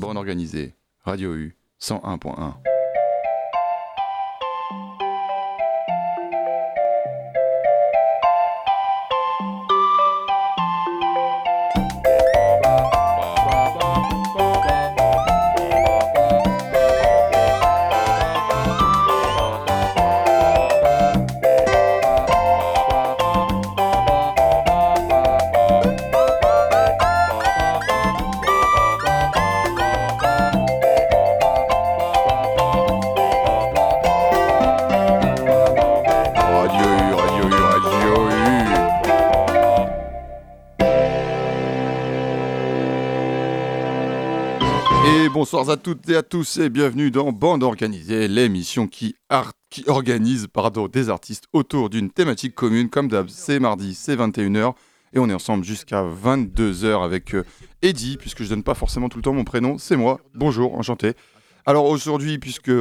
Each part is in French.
Bande organisée, Radio U 101.1. bonsoir à toutes et à tous et bienvenue dans Bande Organisée, l'émission qui, qui organise pardon, des artistes autour d'une thématique commune. Comme d'hab, c'est mardi, c'est 21h et on est ensemble jusqu'à 22h avec euh, Eddie, puisque je donne pas forcément tout le temps mon prénom, c'est moi. Bonjour, enchanté. Alors aujourd'hui, puisque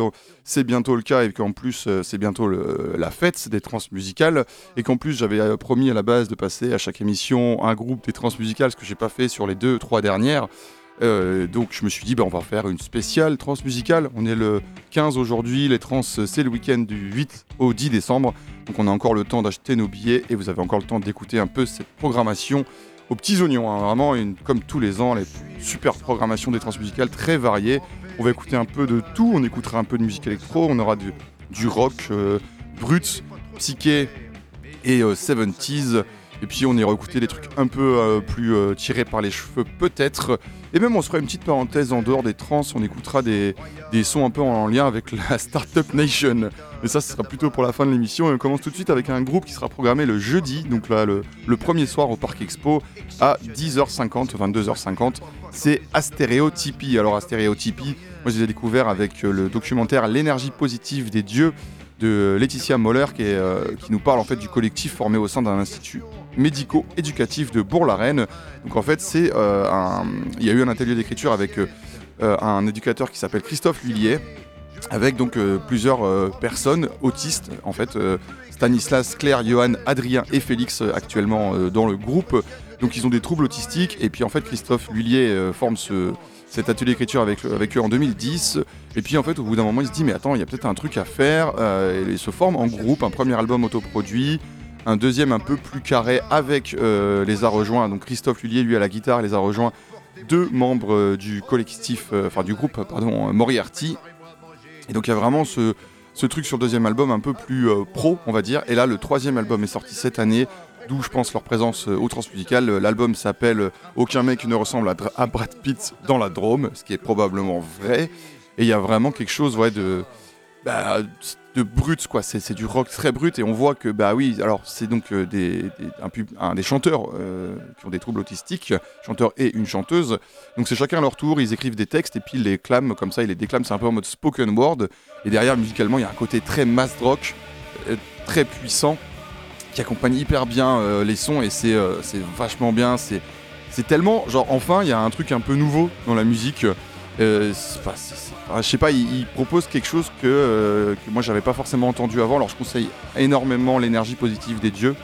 c'est bientôt le cas et qu'en plus euh, c'est bientôt la fête des trans musicales et qu'en plus j'avais euh, promis à la base de passer à chaque émission un groupe des trans musicales, ce que j'ai pas fait sur les deux, trois dernières. Euh, donc je me suis dit, bah, on va faire une spéciale trans musicale. On est le 15 aujourd'hui, les trans c'est le week-end du 8 au 10 décembre. Donc on a encore le temps d'acheter nos billets et vous avez encore le temps d'écouter un peu cette programmation aux petits oignons. hein. Vraiment, comme tous les ans, les super programmations des trans musicales très variées. On va écouter un peu de tout. On écoutera un peu de musique électro. On aura du, rock euh, brut, psyché et euh, 70s. Et puis on ira écouter des trucs un peu euh, plus euh, tirés par les cheveux peut-être. Et même on se fera une petite parenthèse en dehors des trans, on écoutera des, des sons un peu en lien avec la Startup Nation. Mais ça, ce sera plutôt pour la fin de l'émission. Et on commence tout de suite avec un groupe qui sera programmé le jeudi, donc là le, premier soir au Parc Expo à 10h50, 22h50. C'est Astéréotypie. Alors Astéréotypie, moi je les ai découverts avec euh, le documentaire L'énergie positive des dieux de Laetitia Moller qui, qui nous parle en fait du collectif formé au sein d'un institut médico-éducatif de Bourg-la-Reine. Donc en fait, c'est euh, il y a eu un atelier d'écriture avec euh, euh, un éducateur qui s'appelle Christophe Lullier, avec donc plusieurs personnes autistes, en fait, Stanislas, Claire, Johan, Adrien et Félix actuellement dans le groupe. Donc ils ont des troubles autistiques et puis en fait Christophe Lullier forme ce, cet atelier d'écriture avec, avec eux en 2010. Et puis en fait au bout d'un moment il se dit mais attends il y a peut-être un truc à faire il se forme en groupe, un premier album autoproduit, un deuxième un peu plus carré avec euh, les a rejoints, donc Christophe Lullier lui à la guitare les a rejoints deux membres euh, du collectif, euh, enfin du groupe pardon, Moriarty. Et donc il y a vraiment ce, truc sur le deuxième album un peu plus pro on va dire. Et là le troisième album est sorti cette année. D'où je pense leur présence au transmusical. L'album s'appelle Aucun mec ne ressemble à Brad Pitt dans la Drôme, ce qui est probablement vrai. Et il y a vraiment quelque chose ouais, de, bah, de brut, quoi. C'est du rock très brut. Et on voit que, bah oui, alors c'est donc euh, des, chanteurs euh, qui ont des troubles autistiques, chanteur et une chanteuse. Donc c'est chacun à leur tour, ils écrivent des textes et puis ils les clament comme ça, ils les déclament. C'est un peu en mode spoken word. Et derrière, musicalement, il y a un côté très mass rock, euh, très puissant, qui accompagne hyper bien les sons et c'est vachement bien. C'est tellement, genre, enfin, il y a un truc un peu nouveau dans la musique. Pas- je sais pas, il, propose quelque chose que, euh, que moi j'avais pas forcément entendu avant. Alors je conseille énormément l'énergie positive des dieux.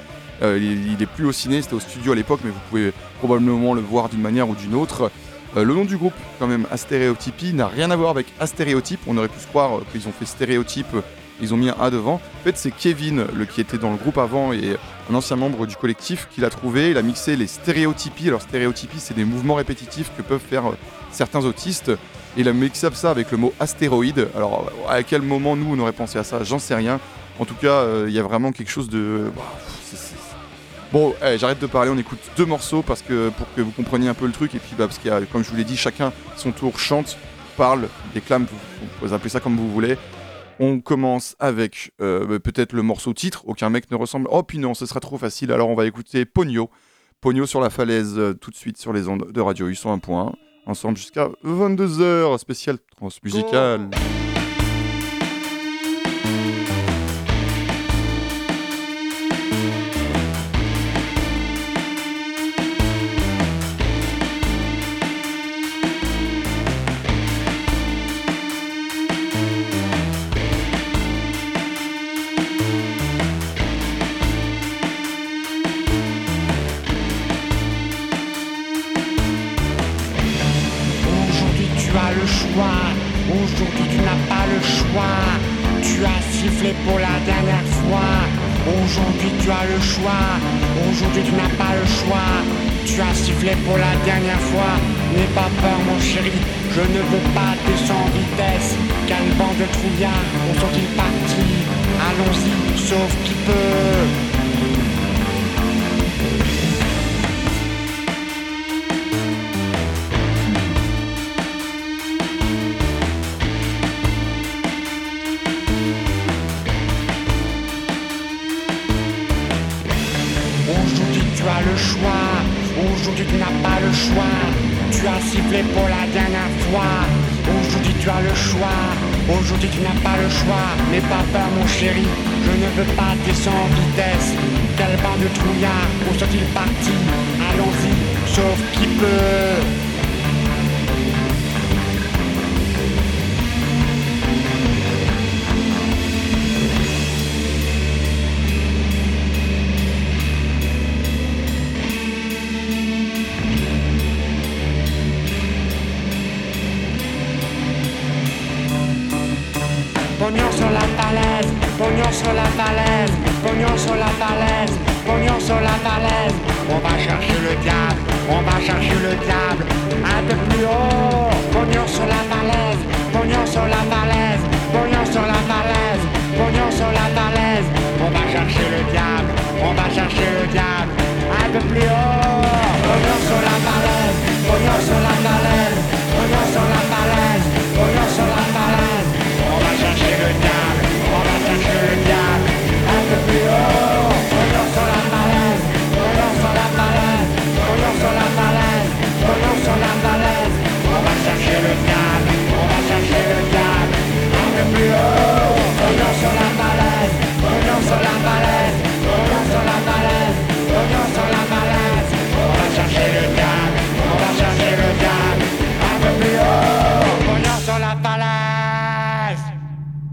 Euh, il, il est plus au ciné, c'était au studio à l'époque, mais vous pouvez probablement le voir d'une manière ou d'une autre. Euh, le nom du groupe, quand même, Astéréotypie, n'a rien à voir avec Astéréotype. On aurait pu se croire euh, qu'ils ont fait stéréotype, ils ont mis un A devant. En fait, c'est Kevin, le, qui était dans le groupe avant et un ancien membre du collectif, qui l'a trouvé. Il a mixé les stéréotypies. Alors, stéréotypie, c'est des mouvements répétitifs que peuvent faire certains autistes. Il a mixé ça avec le mot astéroïde. Alors, à quel moment nous on aurait pensé à ça? J'en sais rien. En tout cas, euh, il y a vraiment quelque chose de. bah, Bon, j'arrête de parler, on écoute deux morceaux parce que pour que vous compreniez un peu le truc et puis bah, parce qu'il y a, comme je vous l'ai dit, chacun son tour chante, parle, déclame, vous, vous pouvez appeler ça comme vous voulez. On commence avec euh, bah, peut-être le morceau titre, aucun mec ne ressemble. Oh puis non, ce sera trop facile. Alors on va écouter Pogno, Pogno sur la falaise euh, tout de suite sur les ondes de Radio U 101.1, ensemble jusqu'à 22h, spécial transmusical. Aujourd'hui tu as le choix. Aujourd'hui tu n'as pas le choix. Tu as sifflé pour la dernière fois. N'aie pas peur mon chéri. Je ne veux pas descendre en vitesse. Quelle bande de trouillards Où sont-ils partis Allons-y, sauf qui peut. Aujourd'hui tu n'as pas le choix. Tu as sifflé pour la dernière fois. Aujourd'hui tu as le choix. Aujourd'hui tu n'as pas le choix. N'aie pas peur mon chéri. Je ne veux pas descendre en vitesse. Quel bande de trouillards Où sont-ils partis Allons-y, sauf qui peut. Falaise, pognon sur la falaise. On va chercher le diable, on va chercher le diable, un peu plus haut. Pognon sur la falaise, pognon sur la falaise, pognon sur la falaise, pognon sur la falaise. On va chercher le diable, on va chercher le diable, un peu plus haut. Pognon sur la falaise, pognon sur la falaise, pognon sur la falaise, pognon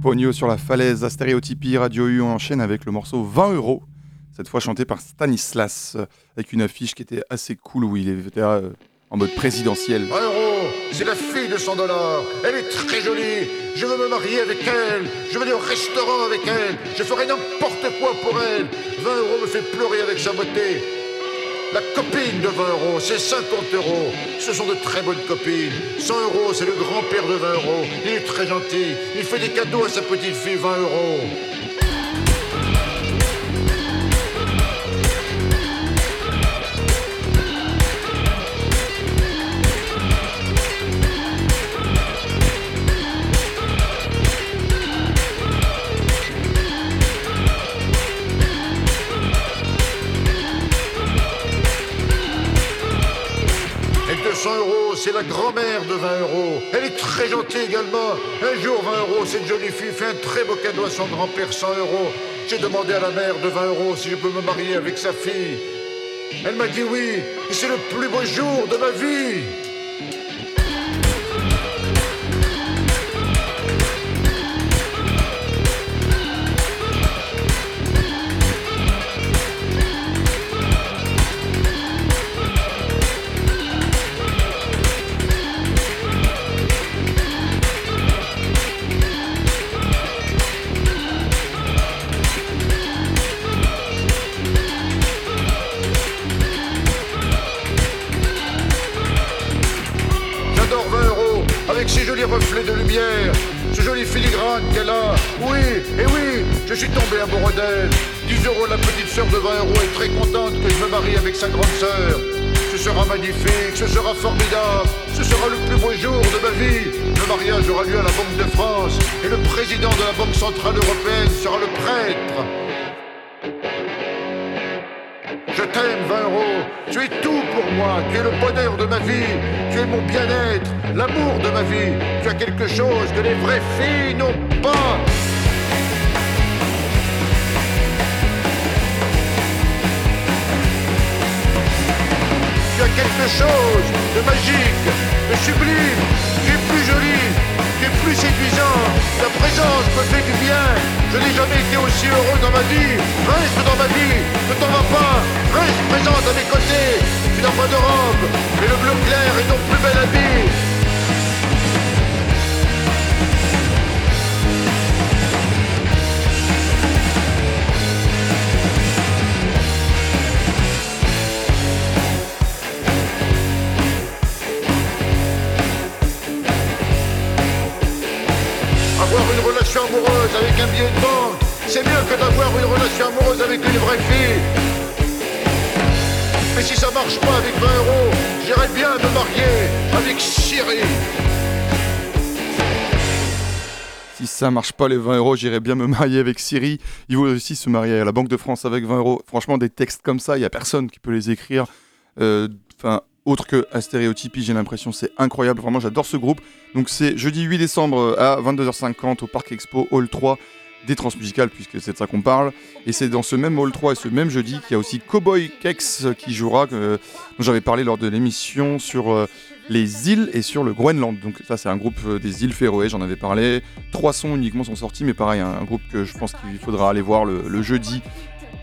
Pogno sur la falaise, à stéréotypie, Radio U, on enchaîne avec le morceau 20 euros, cette fois chanté par Stanislas, avec une affiche qui était assez cool où il était euh, en mode présidentiel. 20 euros, c'est la fille de 100 dollars, elle est très jolie, je veux me marier avec elle, je veux aller au restaurant avec elle, je ferai n'importe quoi pour elle. 20 euros me fait pleurer avec sa beauté. La copine de 20 euros, c'est 50 euros. Ce sont de très bonnes copines. 100 euros, c'est le grand-père de 20 euros. Il est très gentil. Il fait des cadeaux à sa petite fille 20 euros. C'est la grand-mère de 20 euros. Elle est très gentille également. Un jour, 20 euros, cette jolie fille fait un très beau cadeau à son grand-père, 100 euros. J'ai demandé à la mère de 20 euros si je peux me marier avec sa fille. Elle m'a dit oui, et c'est le plus beau jour de ma vie. Oui, et oui, je suis tombé amoureux d'elle. 10 euros la petite sœur de 20 euros est très contente que je me marie avec sa grande sœur. Ce sera magnifique, ce sera formidable, ce sera le plus beau jour de ma vie. Le mariage aura lieu à la Banque de France et le président de la Banque Centrale Européenne sera le prêtre. Je t'aime, 20 euros. Tu es tout pour moi. Tu es le bonheur de ma vie. Tu es mon bien-être, l'amour de ma vie. Tu as quelque chose que les vraies filles n'ont pas. Quelque chose de magique, de sublime. Tu es plus jolie, plus séduisant. Ta présence me fait du bien. Je n'ai jamais été aussi heureux dans ma vie. Reste dans ma vie, ne t'en vas pas. Reste présente à mes côtés. Tu n'as pas de robe, mais le bleu clair est ton plus bel habit. C'est mieux que d'avoir une relation amoureuse avec une vraie fille. Mais si ça marche pas avec 20 euros, j'irais bien me marier avec Siri. Si ça marche pas les 20 euros, j'irais bien me marier avec Siri. Il vaut aussi se marier à la Banque de France avec 20 euros. Franchement, des textes comme ça, il y a personne qui peut les écrire. Euh, Enfin, autre que Astéréotypie, j'ai l'impression, c'est incroyable. Vraiment, j'adore ce groupe. Donc, c'est jeudi 8 décembre à 22h50 au Parc Expo Hall 3 des transmusicales, puisque c'est de ça qu'on parle. Et c'est dans ce même Hall 3 et ce même jeudi qu'il y a aussi Cowboy Kex qui jouera, euh, dont j'avais parlé lors de l'émission sur euh, les îles et sur le Groenland. Donc ça c'est un groupe euh, des îles Féroé, j'en avais parlé. Trois sons uniquement sont sortis, mais pareil, un, groupe que je pense qu'il faudra aller voir le, jeudi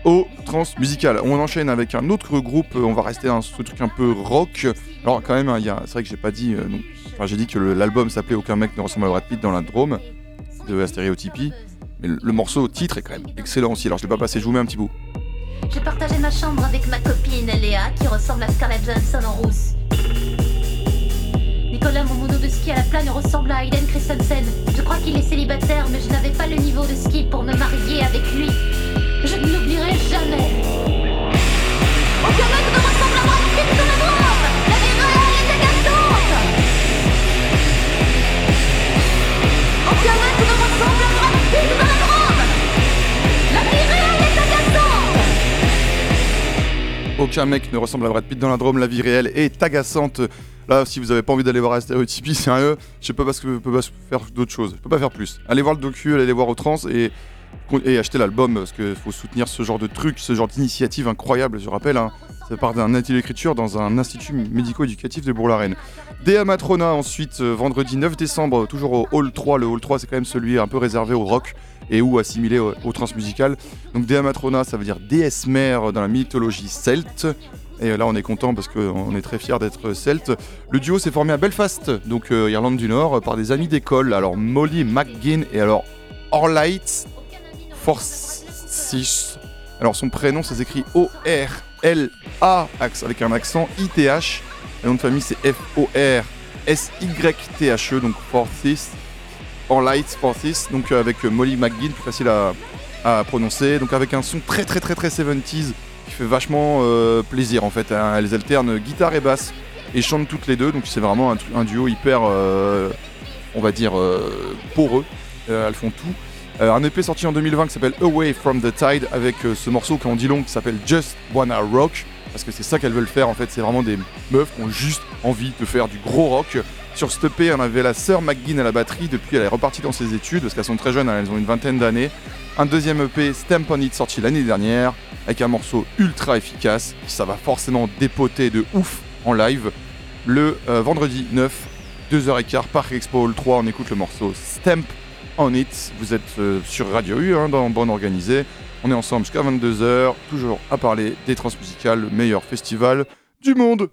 au transmusical. On enchaîne avec un autre groupe, euh, on va rester dans ce truc un peu rock. Alors quand même, c'est vrai que j'ai pas dit, j'ai dit que l'album s'appelait Aucun mec ne ressemble à Brad Pitt dans la Drôme de Astéréotypie. Mais le, morceau titre est quand même excellent aussi. Alors je l'ai pas passé, je vous mets un petit bout. J'ai partagé ma chambre avec ma copine Léa qui ressemble à Scarlett Johansson en rousse. Nicolas, mon mono de ski à la plane ressemble à Hayden Christensen. Je crois qu'il est célibataire, mais je n'avais pas le niveau de ski pour me marier avec lui. Je ne l'oublierai jamais. Aucun mec ne ressemble à Brad Pitt dans la La vie réelle est agaçante Aucun Aucun mec ne ressemble à Brad Pitt dans la Drôme, la vie réelle est agaçante. Là, si vous avez pas envie d'aller voir Astéréotypie, sérieux, je sais pas je peux pas faire d'autres choses. Je peux pas faire plus. Allez voir le docu, allez voir au trans et, et acheter l'album parce qu'il faut soutenir ce genre de truc, ce genre d'initiative incroyable. Je rappelle, hein, ça part d'un atelier d'écriture dans un institut médico-éducatif de Bourg-la-Reine. Dea Matrona ensuite, euh, vendredi 9 décembre, toujours au Hall 3. Le Hall 3, c'est quand même celui un peu réservé au rock et ou assimilé au, au transmusical. Donc Dea Matrona, ça veut dire déesse mère dans la mythologie celte. Et là, on est content parce qu'on est très fiers d'être celte. Le duo s'est formé à Belfast, donc euh, Irlande du Nord, par des amis d'école. Alors Molly McGinn et alors Orlight Forsyth. Alors son prénom, ça s'écrit O-R-L-A avec un accent I-T-H. Le nom de famille, c'est F-O-R-S-Y-T-H-E, donc Forsyth. Orlight Forsyth, donc euh, avec euh, Molly McGinn, plus facile à, prononcer. Donc avec un son très très très très 70s qui fait vachement euh, plaisir en fait. hein. Elles alternent guitare et basse et chantent toutes les deux, donc c'est vraiment un, duo hyper, on va dire, poreux. Elles font tout. Un EP sorti en 2020 qui s'appelle Away from the Tide avec ce morceau qu'on dit long qui s'appelle Just Wanna Rock parce que c'est ça qu'elles veulent faire en fait. C'est vraiment des meufs qui ont juste envie de faire du gros rock. Sur ce EP, on avait la sœur McGinn à la batterie. Depuis, elle est repartie dans ses études parce qu'elles sont très jeunes, elles ont une vingtaine d'années. Un deuxième EP, Stamp on It, sorti l'année dernière, avec un morceau ultra efficace. Ça va forcément dépoter de ouf en live. Le euh, vendredi 9, 2h15, Parc Expo Hall 3, on écoute le morceau Stamp on It. Vous êtes euh, sur Radio U, hein, dans Bande Organisée. On est ensemble jusqu'à 22h, toujours à parler des transmusicales, le meilleur festival du monde.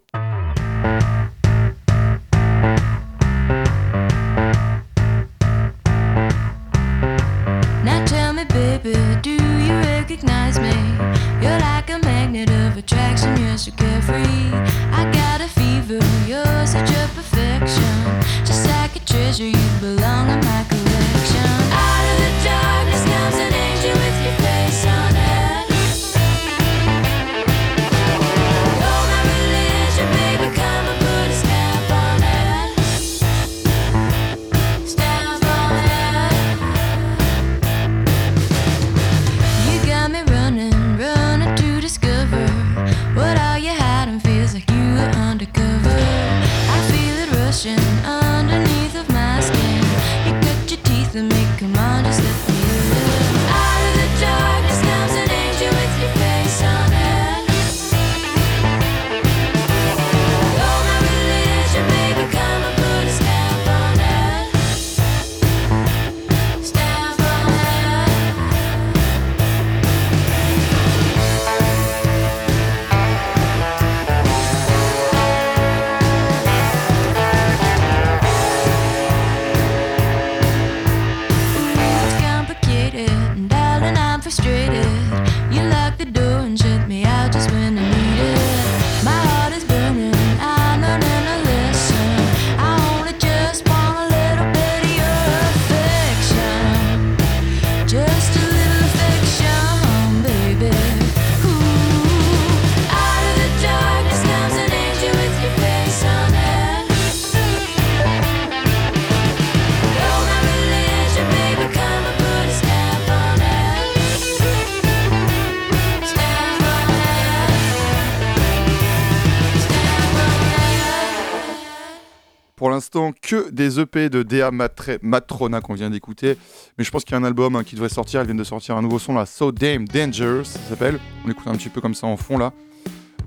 Que des EP de Dea Matre- Matrona qu'on vient d'écouter. Mais je pense qu'il y a un album hein, qui devrait sortir. Ils viennent de sortir un nouveau son là, So Damn Dangerous, ça s'appelle. On écoute un petit peu comme ça en fond là.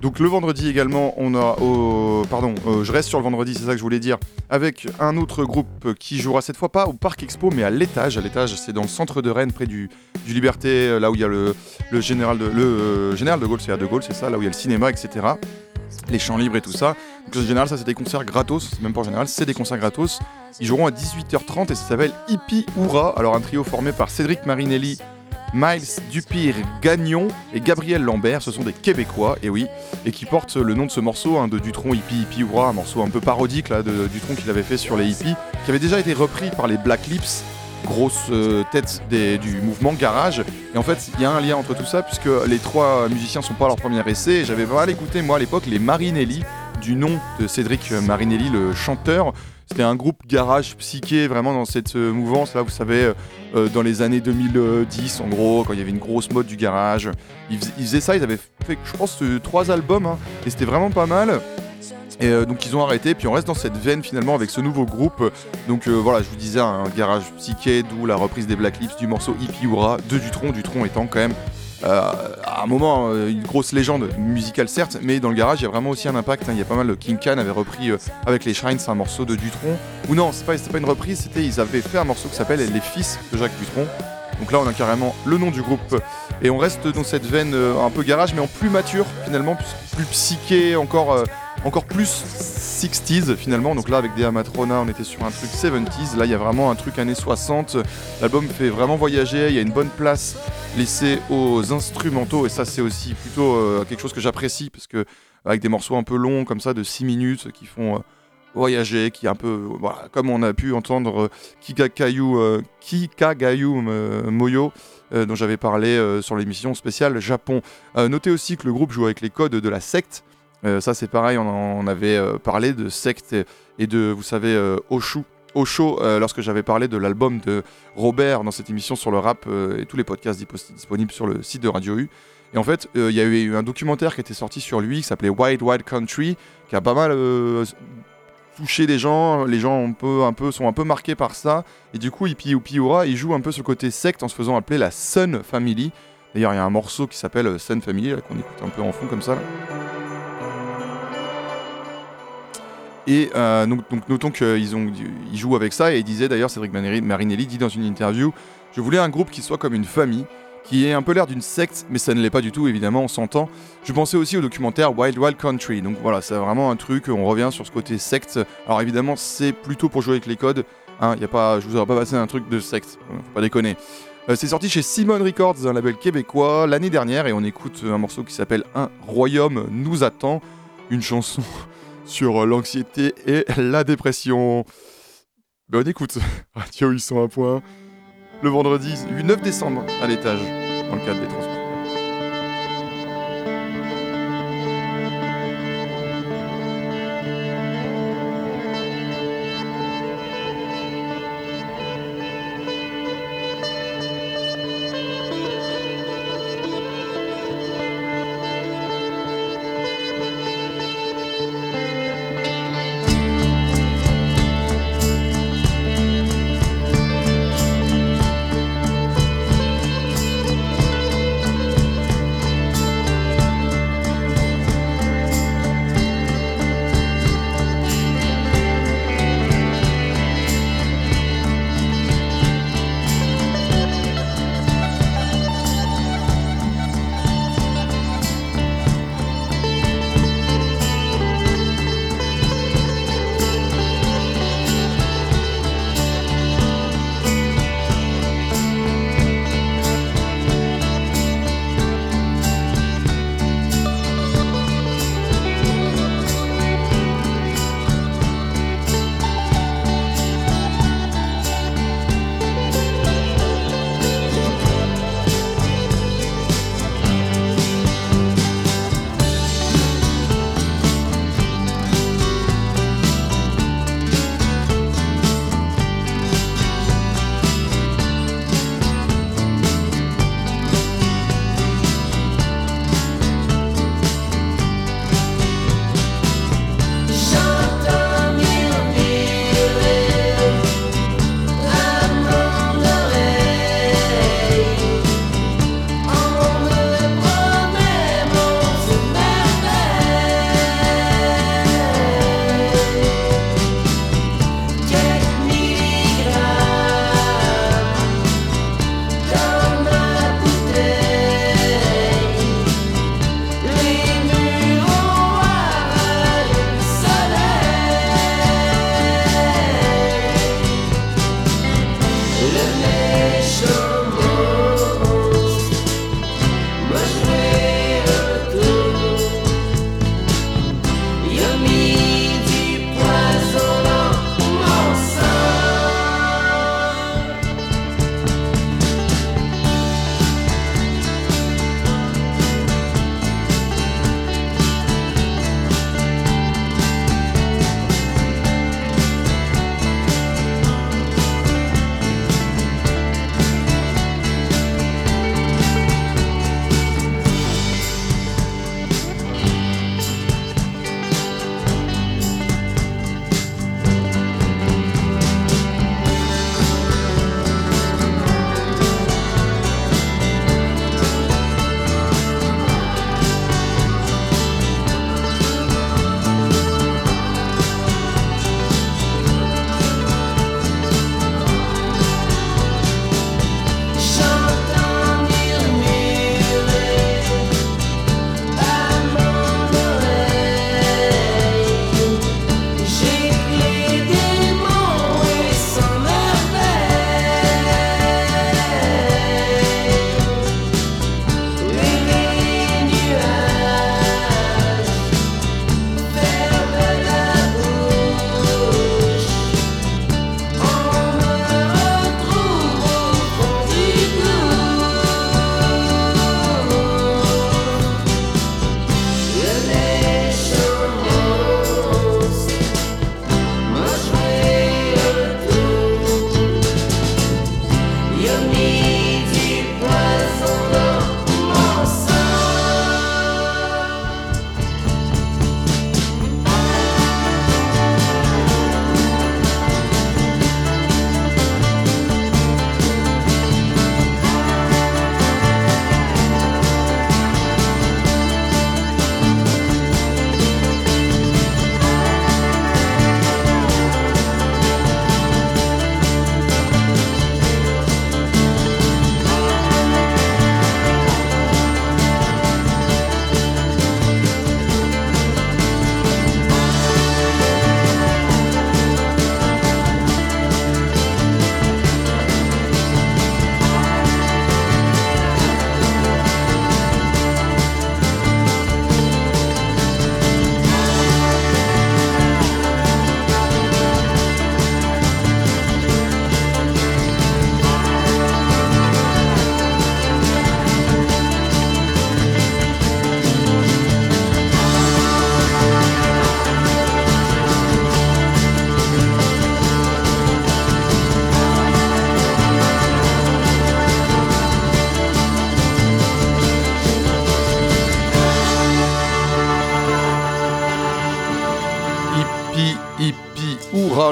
Donc le vendredi également, on a au... Pardon, euh, je reste sur le vendredi, c'est ça que je voulais dire. Avec un autre groupe qui jouera cette fois pas au Parc Expo, mais à l'étage. À l'étage, c'est dans le centre de Rennes, près du, Liberté, euh, là où il y a le, général de, euh, général de Gaulle, c'est à De Gaulle, c'est ça, là où il y a le cinéma, etc. Les champs libres et tout ça. Donc en général, ça c'est des concerts gratos, même pas en général, c'est des concerts gratos. Ils joueront à 18h30 et ça s'appelle Hippie Oura. Alors un trio formé par Cédric Marinelli, Miles Dupire Gagnon et Gabriel Lambert, ce sont des Québécois, et oui, et qui portent le nom de ce morceau hein, de Dutron Hippie Hippie un morceau un peu parodique là de Dutron qu'il avait fait sur les hippies, qui avait déjà été repris par les Black Lips, grosse euh, tête des- du mouvement garage. Et en fait, il y a un lien entre tout ça puisque les trois musiciens sont pas leur premier essai. J'avais pas mal écouté moi à l'époque les Marinelli du nom de Cédric Marinelli, le chanteur. C'était un groupe garage psyché vraiment dans cette euh, mouvance là, vous savez, euh, dans les années 2010 en gros, quand il y avait une grosse mode du garage. Ils, fais- ils faisaient ça, ils avaient fait, je pense, trois albums hein, et c'était vraiment pas mal. Et euh, donc ils ont arrêté, puis on reste dans cette veine finalement avec ce nouveau groupe. Donc euh, voilà, je vous disais un garage psyché, d'où la reprise des Black Lips du morceau Hippie de Dutron, Dutron étant quand même euh, à un moment une grosse légende musicale certes, mais dans le garage il y a vraiment aussi un impact. hein. Il y a pas mal King Khan avait repris avec les Shrines un morceau de Dutron. Ou non, c'est pas, c'était pas une reprise, c'était ils avaient fait un morceau qui s'appelle Les Fils de Jacques Dutron. Donc là on a carrément le nom du groupe et on reste dans cette veine un peu garage mais en plus mature finalement, plus, psyché, encore, encore plus 60s finalement. Donc là avec des Amatrona on était sur un truc 70s, là il y a vraiment un truc années 60. L'album fait vraiment voyager, il y a une bonne place laissée aux instrumentaux et ça c'est aussi plutôt euh, quelque chose que j'apprécie parce que avec des morceaux un peu longs comme ça de 6 minutes qui font... euh, voyager, qui un peu, comme on a pu entendre Kikagayu, euh, Kikagayu euh, Moyo, euh, dont j'avais parlé sur l'émission spéciale Japon. Notez aussi que le groupe joue avec les codes de la secte. Euh, ça, c'est pareil, on, en- avait euh, parlé de secte et, de, vous savez, euh, Oshu. Euh, lorsque j'avais parlé de l'album de Robert dans cette émission sur le rap et tous les podcasts dispo- disponibles sur le site de Radio U. Et en fait, il y a eu un documentaire qui était sorti sur lui qui s'appelait Wild Wild Country, qui a pas mal touché les gens. Les gens un peu, un peu, sont un peu marqués par ça. Et du coup, Hippie Aura, il joue un peu ce côté secte en se faisant appeler la Sun Family. D'ailleurs, il y a un morceau qui s'appelle Sun Family, qu'on écoute un peu en fond comme ça. Et euh, donc, notons qu'ils jouent avec ça et il disait d'ailleurs, Cédric Marinelli, Marinelli dit dans une interview, je voulais un groupe qui soit comme une famille, qui ait un peu l'air d'une secte, mais ça ne l'est pas du tout évidemment, on s'entend. Je pensais aussi au documentaire Wild Wild Country, donc voilà, c'est vraiment un truc, on revient sur ce côté secte. Alors évidemment, c'est plutôt pour jouer avec les codes, hein, y a pas, je vous aurais pas passé un truc de secte, euh, faut pas déconner. Euh, c'est sorti chez Simon Records, un label québécois, l'année dernière, et on écoute un morceau qui s'appelle Un royaume nous attend, une chanson sur l'anxiété et la dépression. Ben on écoute Radio 801 point le vendredi 9 décembre à l'étage dans le cadre des transports.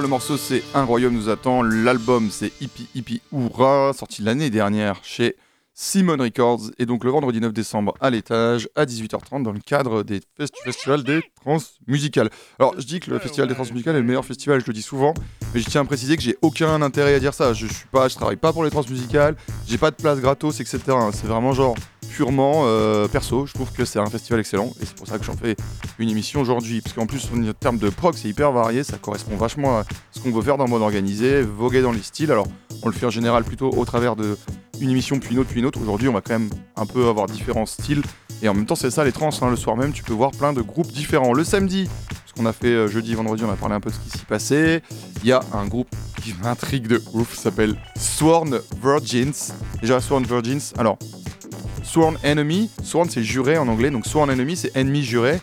Le morceau c'est Un royaume nous attend. L'album c'est Hippie Hippie Hourra, sorti l'année dernière chez Simon Records. Et donc le vendredi 9 décembre à l'étage, à 18h30, dans le cadre des fest du Festival des Trans Musicales. Alors je dis que le Festival des Trans Musicales est le meilleur festival, je le dis souvent, mais je tiens à préciser que j'ai aucun intérêt à dire ça. Je suis pas, je travaille pas pour les Trans Musicales, j'ai pas de place gratos, etc. C'est vraiment genre purement euh, perso. Je trouve que c'est un festival excellent et c'est pour ça que j'en fais une émission aujourd'hui. Parce qu'en plus, en termes de prog, c'est hyper varié, ça correspond vachement à ce qu'on veut faire dans le mode organisé, voguer dans les styles. Alors, on le fait en général plutôt au travers de une émission puis une autre puis une autre. Aujourd'hui, on va quand même un peu avoir différents styles. Et en même temps, c'est ça les trans. hein. Le soir même, tu peux voir plein de groupes différents. Le samedi, ce qu'on a fait euh, jeudi, vendredi, on a parlé un peu de ce qui s'y passait. Il y a un groupe qui m'intrigue de ouf, s'appelle Sworn Virgins. Déjà, Sworn Virgins. Alors, Sworn Enemy, Sworn c'est juré en anglais, donc Sworn Enemy c'est ennemi juré.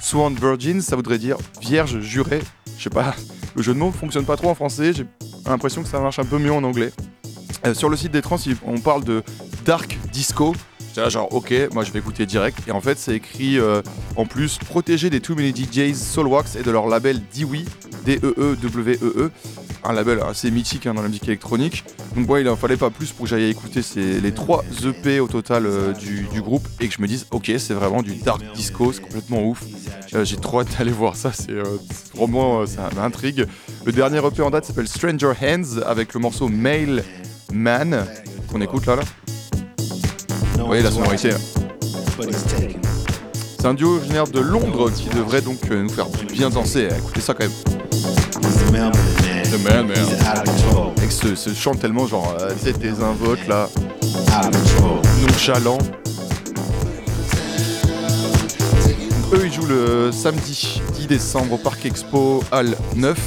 Sworn Virgins, ça voudrait dire vierge jurée. Je sais pas, le jeu de mots fonctionne pas trop en français, j'ai l'impression que ça marche un peu mieux en anglais. Euh, sur le site des trans, on parle de dark disco. J'étais là genre ok, moi je vais écouter direct. Et en fait c'est écrit euh, en plus protégé des Too Many DJs Soulwax et de leur label Dewey, D-E-E-W-E-E. Un label assez mythique hein, dans la musique électronique. Donc ouais, il en fallait pas plus pour que j'aille écouter ces- les trois EP au total euh, du, du groupe et que je me dise ok c'est vraiment du dark disco, c'est complètement ouf. Euh, J'ai trop hâte d'aller voir ça, c'est euh, vraiment euh, ça m'intrigue. Le dernier EP en date s'appelle Stranger Hands avec le morceau Male Man qu'on écoute là là. Vous voyez la sonorité. C'est un duo originaire de Londres qui devrait donc nous faire bien danser. Écoutez ça quand même. The Man Man. Avec ce, ce chant tellement genre, euh, tu sais, des invoques là, nonchalant. Eux ils jouent le samedi 10 décembre au Parc Expo Hall 9.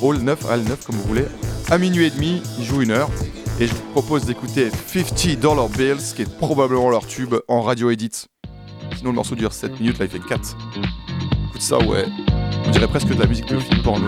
Hall 9, Hall 9 comme vous voulez. À minuit et demi, ils jouent une heure. Et je vous propose d'écouter 50 Dollar Bills, qui est probablement leur tube en radio edit. Sinon le morceau dure 7 minutes, là il fait 4. Écoute ça, ouais. On dirait presque de la musique de film porno.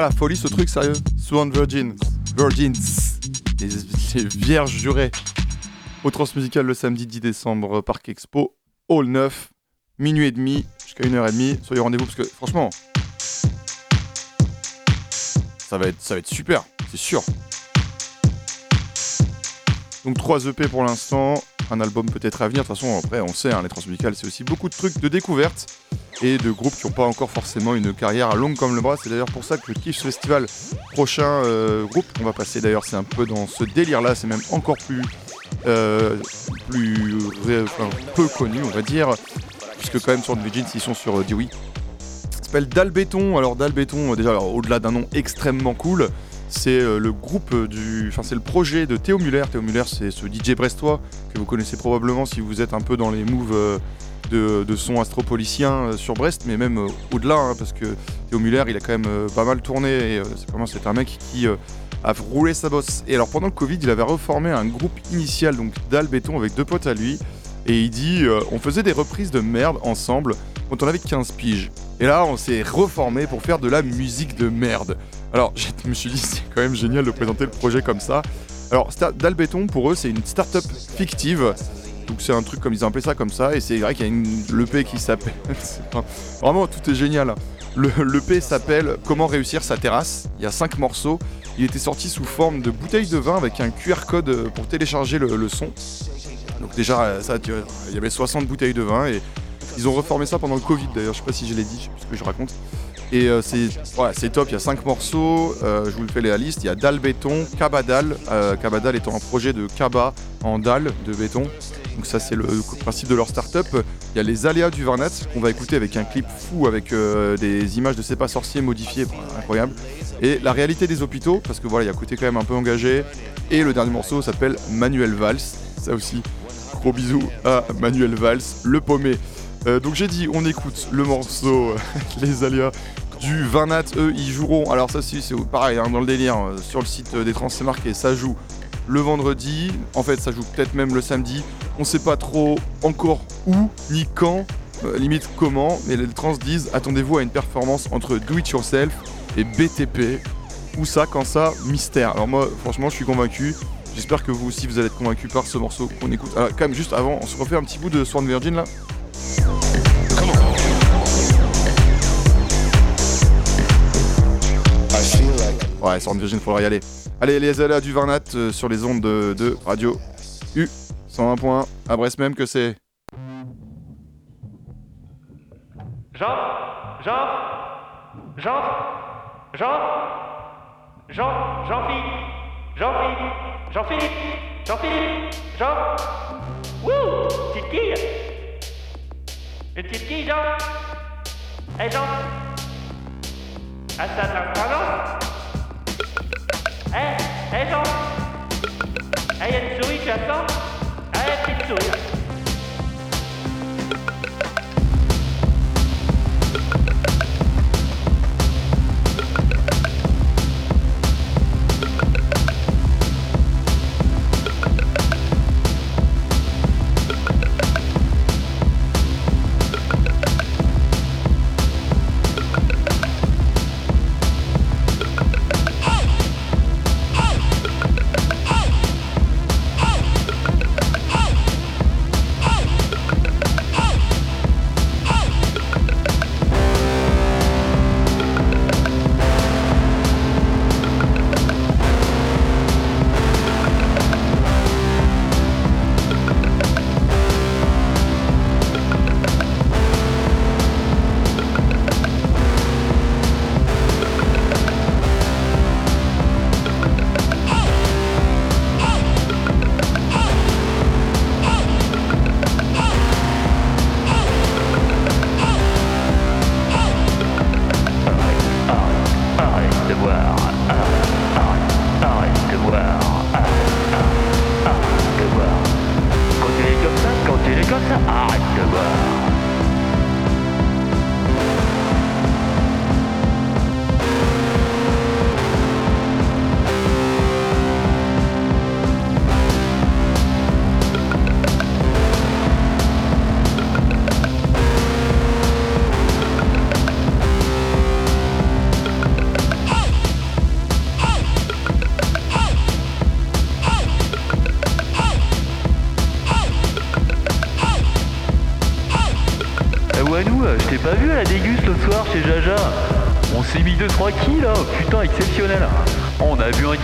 La folie ce truc sérieux Swan Virgins. Virgins. Les, vierges jurées. Au Transmusical le samedi 10 décembre, Parc Expo, Hall 9, minuit et demi jusqu'à 1h30. Soyez au rendez-vous parce que franchement, ça va être, ça va être super, c'est sûr. Donc 3 EP pour l'instant, un album peut-être à venir. De toute façon, après, on sait, hein, les transmusicales, c'est aussi beaucoup de trucs de découverte et de groupes qui n'ont pas encore forcément une carrière longue comme le bras. C'est d'ailleurs pour ça que je kiffe ce festival. Prochain euh, groupe qu'on va passer, d'ailleurs, c'est un peu dans ce délire-là. C'est même encore plus, euh, plus enfin, peu connu, on va dire, puisque quand même sur Virgins, ils sont sur euh, Dewey. Ça s'appelle Dalbéton. Alors Dalbéton, euh, déjà, au-delà d'un nom extrêmement cool, c'est euh, le groupe euh, du, enfin c'est projet de Théo Muller. Théo Muller, c'est ce DJ brestois que vous connaissez probablement si vous êtes un peu dans les moves euh, de, son astropolicien euh, sur Brest, mais même euh, au-delà, hein, parce que Théo Muller, il a quand même euh, pas mal tourné euh, c'est vraiment c'est un mec qui euh, a roulé sa bosse. Et alors pendant le Covid, il avait reformé un groupe initial donc d'Albéton avec deux potes à lui. Et il dit, euh, on faisait des reprises de merde ensemble quand on avait 15 piges. Et là, on s'est reformé pour faire de la musique de merde. Alors, je me suis dit, c'est quand même génial de présenter le projet comme ça. Alors, Dalbéton, pour eux, c'est une start-up fictive. Donc, c'est un truc comme ils ont appelé ça comme ça. Et c'est vrai qu'il y a une l'EP qui s'appelle. Vraiment, tout est génial. Le s'appelle Comment réussir sa terrasse. Il y a 5 morceaux. Il était sorti sous forme de bouteille de vin avec un QR code pour télécharger le, le son. Donc, déjà, ça, il y avait 60 bouteilles de vin. Et ils ont reformé ça pendant le Covid d'ailleurs. Je sais pas si je l'ai dit, je sais plus ce que je raconte. Et euh, c'est top, il y a 5 morceaux, euh, je vous le fais la liste, il y a Dalle Béton, Cabadal, euh, Cabadal étant un projet de Caba en dalle de béton. Donc ça c'est le principe de leur start-up. Il y a les aléas du Varnat qu'on va écouter avec un clip fou avec euh, des images de C'est pas sorcier modifiées, incroyable. Et la réalité des hôpitaux, parce que voilà, il y a côté quand même un peu engagé. Et le dernier morceau s'appelle Manuel Valls, ça aussi. Gros bisous à Manuel Valls, le paumé. Euh, donc j'ai dit, on écoute le morceau Les Aléas du Vinat. Eux, ils joueront. Alors, ça, c'est pareil, hein, dans le délire. euh, sur le site euh, des Trans, c'est marqué, ça joue le vendredi. En fait, ça joue peut-être même le samedi. On sait pas trop encore où ni quand, limite comment. Mais les trans disent attendez-vous à une performance entre Do It Yourself et BTP. Où ça, quand ça, mystère. Alors, moi, franchement, je suis convaincu. J'espère que vous aussi, vous allez être convaincu par ce morceau qu'on écoute. Alors, quand même, juste avant, on se refait un petit bout de Swan Virgin là. Ouais, Sound Virgin, faudra y aller. Allez, les aléas du Varnat euh, sur les ondes de, de Radio U 101 points à Brest même que c'est? Jean Jean Jean Jean Jean Jean-Philippe Jean-Philippe Jean-Philippe Jean-Philippe Jean Wouh Petite Une petite quille, Jean Eh, Jean Ah, ça t'a pardon Eh, eh, Jean Eh, y'a une souris, tu la sens Eh, petite souris,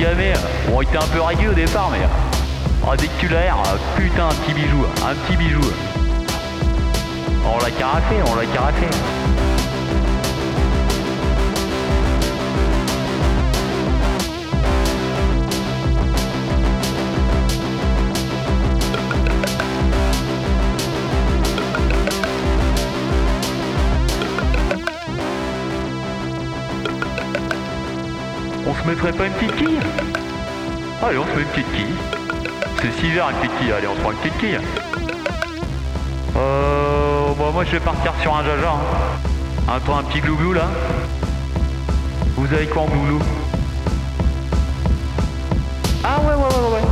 gamins ont été un peu ragueux au départ, mais oh, putain, un petit bijou, un petit bijou. On l'a caraffé, on l'a caraffé. On se mettrait pas une petite quille Allez, on se met une petite quille. C'est 6 verres une petite quille, allez, on se prend une petite quille. Euh. Bah, moi je vais partir sur un jaja. Hein. Un, un petit glouglou là. Vous avez quoi en glouglou Ah ouais, ouais, ouais, ouais, ouais.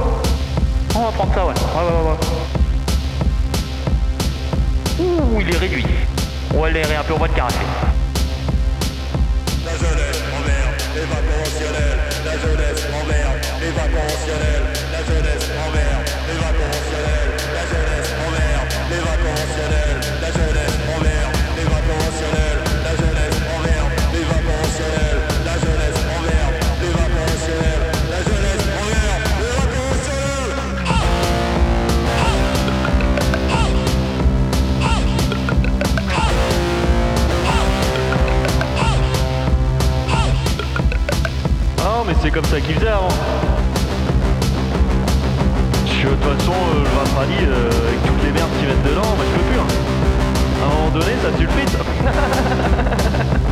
On va prendre ça, ouais. Ouais, ouais, ouais, ouais. Ouh, il est réduit. On va l'aérer un peu, on va le caresser. la jeunesse en mer, les conventionnelle, la jeunesse en les. C'est comme ça qu'ils faisaient avant. De toute façon, euh, le vin Pradi, euh, avec toutes les merdes qui mettent dedans, bah, je peux plus. hein. À un moment donné, ça sulfite.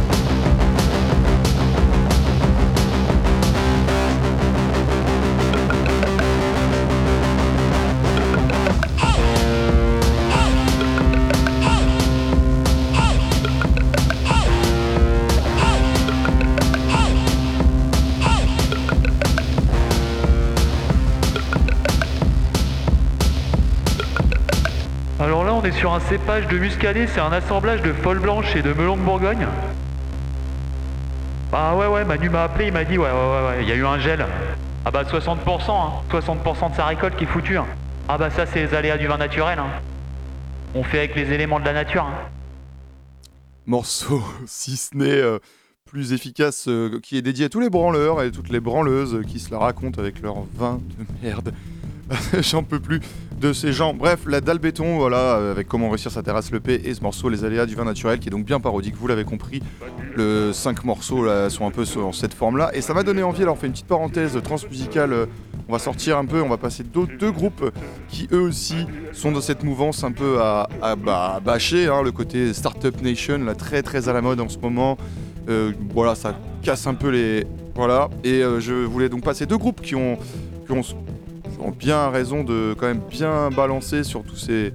est sur un cépage de muscadet, c'est un assemblage de folle blanche et de melon de Bourgogne. Ah ouais, ouais, Manu m'a appelé, il m'a dit, ouais, ouais, ouais, ouais, il y a eu un gel. Ah bah 60%, hein, 60% de sa récolte qui est foutue. hein. Ah bah ça, c'est les aléas du vin naturel. hein. On fait avec les éléments de la nature. hein. morceau, si ce n'est euh, plus efficace, euh, qui est dédié à tous les branleurs et toutes les branleuses qui se la racontent avec leur vin de merde. J'en peux plus de ces gens. Bref, la dalle béton, voilà, euh, avec comment réussir sa terrasse le P et ce morceau, les aléas du vin naturel, qui est donc bien parodique, vous l'avez compris. Le 5 morceaux là, sont un peu sur cette forme-là. Et ça m'a donné envie, alors on fait une petite parenthèse transmusicale. euh, On va sortir un peu, on va passer d'autres deux groupes qui eux aussi sont dans cette mouvance un peu à, bâcher, hein, le côté Startup Nation, là très très à la mode en ce moment. Euh, voilà, ça casse un peu les. Voilà. Et je voulais donc passer deux groupes qui ont, qui ont, ont bien raison de quand même bien balancer sur tous ces,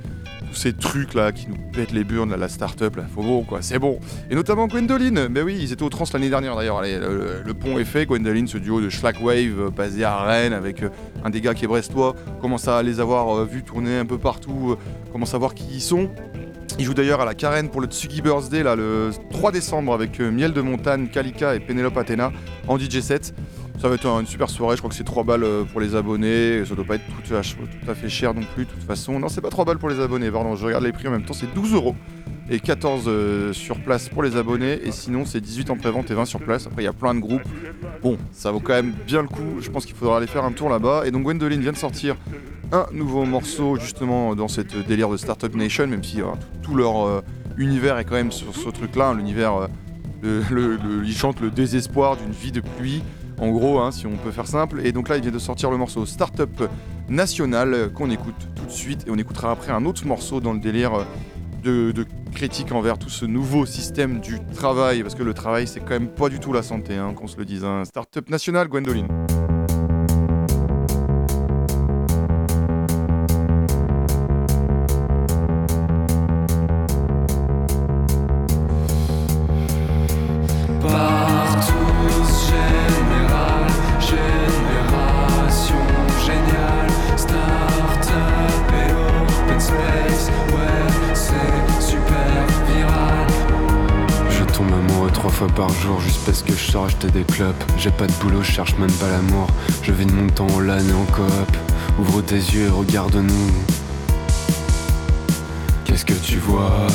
tous ces trucs là qui nous pètent les burnes, là, la start-up, là, faut bon quoi, c'est bon. Et notamment Gwendoline, mais oui, ils étaient au trans l'année dernière d'ailleurs, le, le pont est fait, Gwendoline, ce duo de Schlagwave euh, basé à Rennes avec euh, un des gars qui est brestois, commence à les avoir euh, vus tourner un peu partout, commence à voir qui ils sont. Ils jouent d'ailleurs à la Carène pour le Tsugi Birthday là, le 3 décembre avec Miel de Montagne, Kalika et Penelope Athena en DJ set. Ça va être une super soirée, je crois que c'est 3 balles euh, pour les abonnés, ça doit pas être tout à, fait cher non plus de toute façon. Non, c'est pas 3 balles pour les abonnés, pardon, je regarde les prix en même temps, c'est 12 euros. Et 14 euh, sur place pour les abonnés, et sinon c'est 18 en pré-vente et 20 sur place. Après il y a plein de groupes. Bon, ça vaut quand même bien le coup, je pense qu'il faudra aller faire un tour là-bas. Et donc Gwendoline vient de sortir un nouveau morceau justement dans cette délire de Startup Nation, même si euh, tout, leur euh, univers est quand même sur ce truc-là, hein, l'univers, euh, ils chantent le désespoir d'une vie de pluie, en gros, hein, si on peut faire simple. Et donc là, il vient de sortir le morceau Startup National qu'on écoute tout de suite, et on écoutera après un autre morceau dans le délire de, de critique envers tout ce nouveau système du travail, parce que le travail, c'est quand même pas du tout la santé, hein, qu'on se le dise. hein. Startup National, Gwendoline. Par jour juste parce que je sors acheter des clopes. J'ai pas de boulot, je cherche même pas l'amour. Je vis de mon temps en LAN et en coop. Ouvre tes yeux et regarde-nous. Qu'est-ce que tu vois?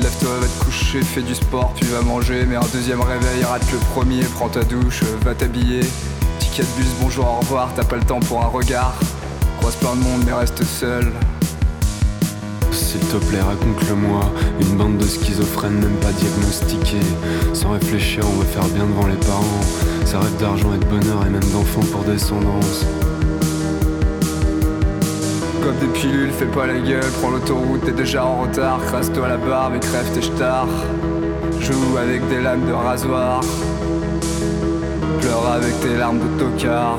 Lève-toi, va te coucher, fais du sport, puis va manger. Mais un deuxième réveil, rate le premier, prends ta douche, va t'habiller. Ticket de bus, bonjour, au revoir, t'as pas le temps pour un regard. Croise plein de monde, mais reste seul. S'il te plaît, raconte-le-moi. Une bande de schizophrènes, même pas diagnostiqués. Sans réfléchir, on veut faire bien devant les parents. Ça rêve d'argent et de bonheur, et même d'enfants pour descendance. Comme des pilules, fais pas la gueule, prends l'autoroute, t'es déjà en retard. Crasse-toi la barbe et crève tes stars. Joue avec des lames de rasoir. Pleure avec tes larmes de tocard.